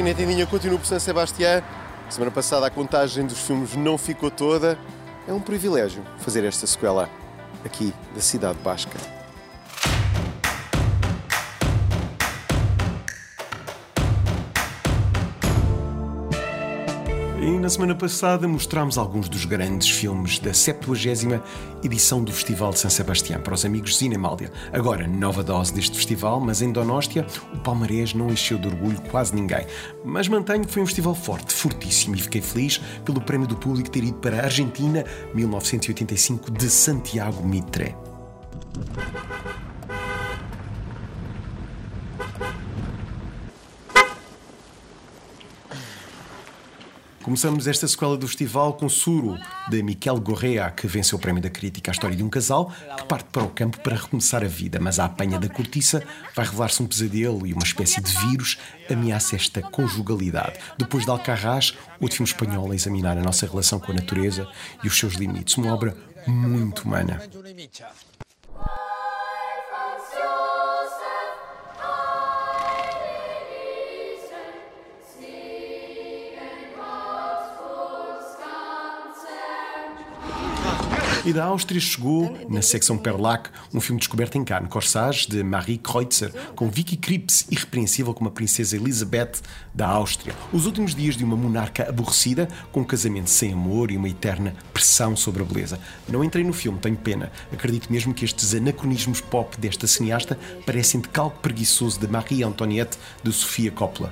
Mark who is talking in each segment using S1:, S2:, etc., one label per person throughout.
S1: Cine Tendinha continua por San Sebastián. Semana passada a contagem dos filmes não ficou toda. É um privilégio fazer esta sequela aqui da cidade basca. E na semana passada mostramos alguns dos grandes filmes da 70 edição do Festival de San Sebastián para os amigos de Cinemália. Agora, nova dose deste festival, mas em Donóstia o palmarés não encheu de orgulho quase ninguém. Mas mantenho que foi um festival forte, fortíssimo, e fiquei feliz pelo prémio do público ter ido para a Argentina 1985 de Santiago Mitre. Começamos esta sequela do festival com Suro, de Miquel Gorrea, que venceu o prémio da crítica. A história de um casal que parte para o campo para recomeçar a vida, mas a apanha da cortiça vai revelar-se um pesadelo e uma espécie de vírus ameaça esta conjugalidade. Depois de Alcarrás, outro filme espanhol a examinar a nossa relação com a natureza e os seus limites. Uma obra muito humana. E da Áustria chegou, na secção Perlac, um filme descoberto em Cannes, Corsage, de Marie Kreutzer, com Vicky Krieps, irrepreensível como a princesa Elizabeth da Áustria. Os últimos dias de uma monarca aborrecida, com um casamento sem amor e uma eterna pressão sobre a beleza. Não entrei no filme, tenho pena. Acredito mesmo que estes anacronismos pop desta cineasta parecem de calco preguiçoso de Marie Antoinette de Sofia Coppola.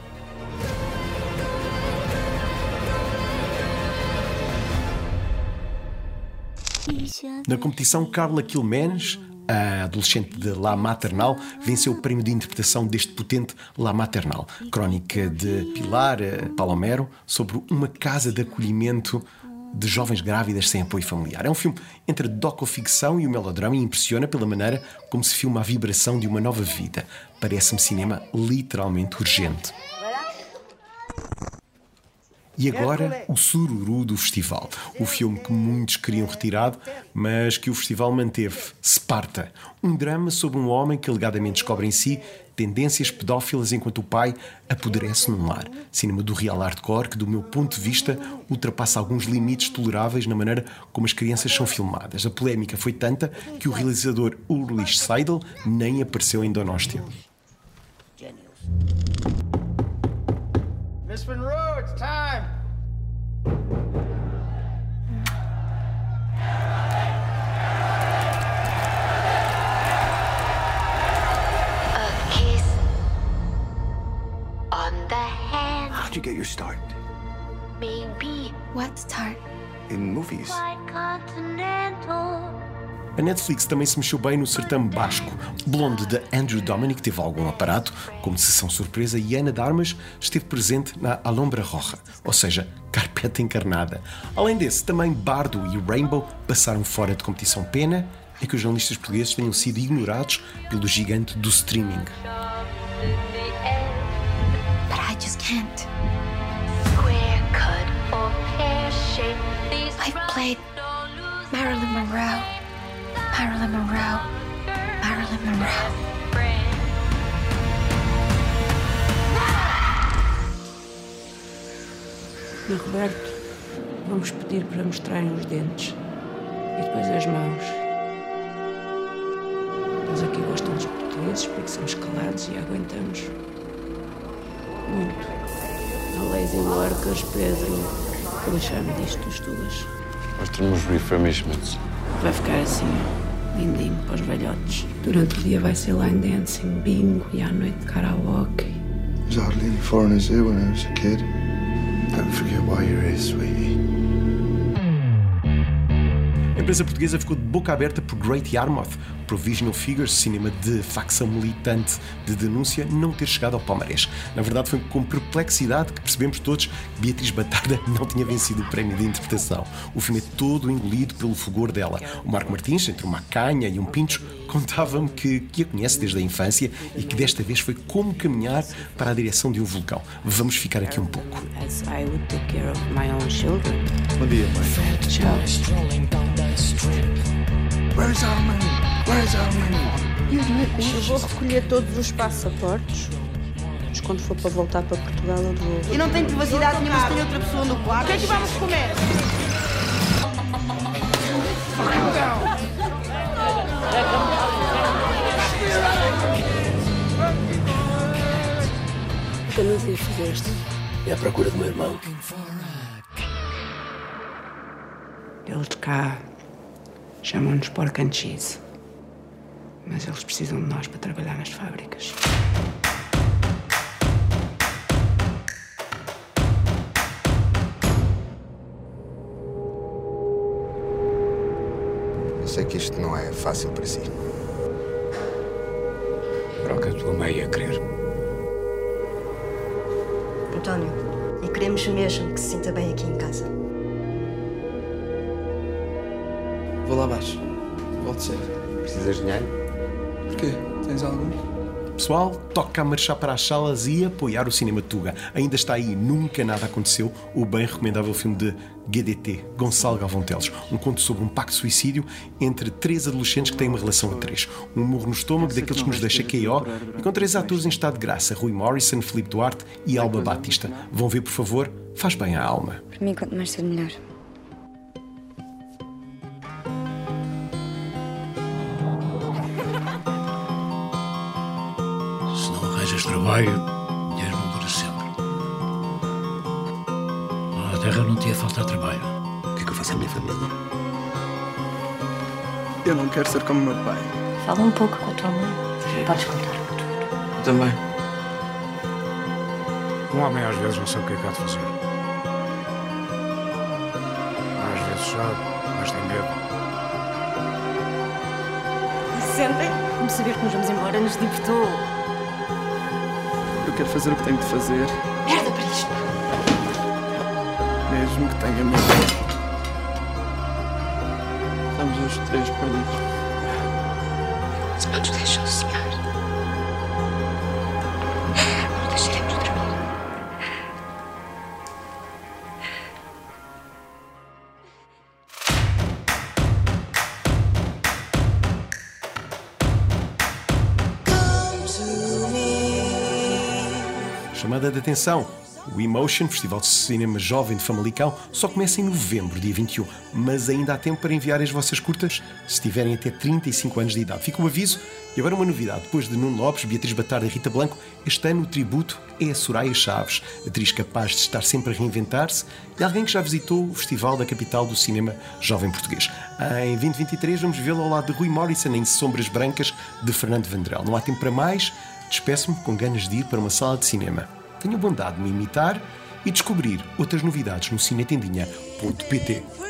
S1: Na competição, Carla Quilmenes, a adolescente de La Maternal, venceu o prémio de interpretação deste potente La Maternal, crónica de Pilar eh, Palomero sobre uma casa de acolhimento de jovens grávidas sem apoio familiar. É um filme entre a docoficção e o melodrama e impressiona pela maneira como se filma a vibração de uma nova vida. Parece-me cinema literalmente urgente. E agora, o sururu do festival. O filme que muitos queriam retirado, mas que o festival manteve. Sparta. Um drama sobre um homem que alegadamente descobre em si tendências pedófilas enquanto o pai apodrece num lar. Cinema do real hardcore que, do meu ponto de vista, ultrapassa alguns limites toleráveis na maneira como as crianças são filmadas. A polémica foi tanta que o realizador Ulrich Seidel nem apareceu em Donóstia. Miss Monroe, it's time.
S2: A kiss on the hand.
S3: How'd you get your start?
S2: Maybe
S4: What start?
S3: In movies.
S2: quite continental.
S1: A Netflix também se mexeu bem no certame basco. Blonde de Andrew Dominic teve algum aparato, como sessão surpresa, e Ana Darmas esteve presente na Alombra Roja, ou seja, carpeta encarnada. Além desse, também Bardo e Rainbow passaram fora de competição. Pena é que os jornalistas portugueses tenham sido ignorados pelo gigante do streaming.
S4: I've played Marilyn Monroe. Marilyn Monroe. Marilyn Monroe.
S5: Na Roberto, vamos pedir para mostrarem os dentes e depois as mãos. Eles aqui gostam dos portugueses porque somos calados e aguentamos. Muito. A Lazy Workers, Pedro, lixar-me disto dos duas.
S6: Nós temos refurbishments.
S5: Vai ficar assim, lindinho para os velhotes. Durante o dia vai ser line dancing, bingo e à noite karaoke.
S7: There's hardly any foreigners here when I was a kid. Don't forget why you're here, sweetie.
S1: Empresa portuguesa ficou de boca aberta por Great Yarmouth, Provisional Figures, cinema de facção militante de denúncia, não ter chegado ao palmarés. Na verdade, foi com perplexidade que percebemos todos que Beatriz Batada não tinha vencido o prémio de interpretação. O filme é todo engolido pelo fulgor dela. O Marco Martins, entre uma canha e um pincho, contava-me que, que a conhece desde a infância e que desta vez foi como caminhar para a direção de um vulcão. Vamos ficar aqui um pouco.
S5: As I would take care of my own children.
S7: Bom dia, mãe.
S5: Tchau.
S7: Where's our money? Where's our money?
S8: Eu vou recolher todos os passaportes, os
S5: quando for para voltar para Portugal, eu devolvo.
S8: Eu não tenho privacidade nenhuma se tem outra pessoa no quarto. O que é que vamos comer?
S5: O que anúncio fizeste?
S9: É à procura do meu irmão.
S5: Eles de cá chamam-nos pork and cheese. Mas eles precisam de nós para trabalhar nas fábricas.
S3: Eu sei que isto não é fácil para si.
S9: Que a tua mãe ia querer.
S10: António, e queremos mesmo que se sinta bem aqui em casa.
S11: Vou lá abaixo. Volto cedo.
S3: Precisas de dinheiro?
S11: Porquê? Tens algum?
S1: Pessoal, toca a marchar para as salas e apoiar o Cinema Tuga. Ainda está aí, nunca nada aconteceu, o bem recomendável filme de GDT, Gonçalo Galvão Teles. Um conto sobre um pacto de suicídio entre três adolescentes que têm uma relação a três. Um murro no estômago daqueles que nos deixa KO e com três atores em estado de graça, Rui Morrison, Filipe Duarte e Alba Batista. Vão ver, por favor, faz bem à alma.
S4: Para mim, quanto mais cedo, melhor.
S9: Trabalho, dinheiro não dura sempre. Na terra não te ia faltar trabalho.
S3: O que é que eu faço à minha família?
S11: Eu não quero ser como meu pai.
S10: Fala um pouco com a tua mãe. Podes contar-me tudo.
S11: Eu também.
S6: Um homem às vezes não sabe o que é que há de fazer. Às vezes sabe, mas tem medo.
S8: Sentem. Como saber que nos vamos embora nos libertou.
S11: Quero fazer o que tenho de fazer,
S8: Merda para isto.
S11: mesmo que tenha medo. Estamos os três perdidos.
S1: Chamada de atenção. O Emotion, Festival de Cinema Jovem de Famalicão, só começa em novembro, dia 21, mas ainda há tempo para enviar as vossas curtas, se tiverem até 35 anos de idade. Fica o aviso. E agora uma novidade. Depois de Nuno Lopes, Beatriz Batarda e Rita Blanco, este ano o tributo é a Soraya Chaves, atriz capaz de estar sempre a reinventar-se e alguém que já visitou o Festival da capital do cinema jovem português. Em 2023 vamos vê-la ao lado de Rui Morrison em Sombras Brancas, de Fernando Vandrel. Não há tempo para mais. Despeço-me com ganas de ir para uma sala de cinema. Tenha bondade de me imitar e descobrir outras novidades no cinetendinha.pt.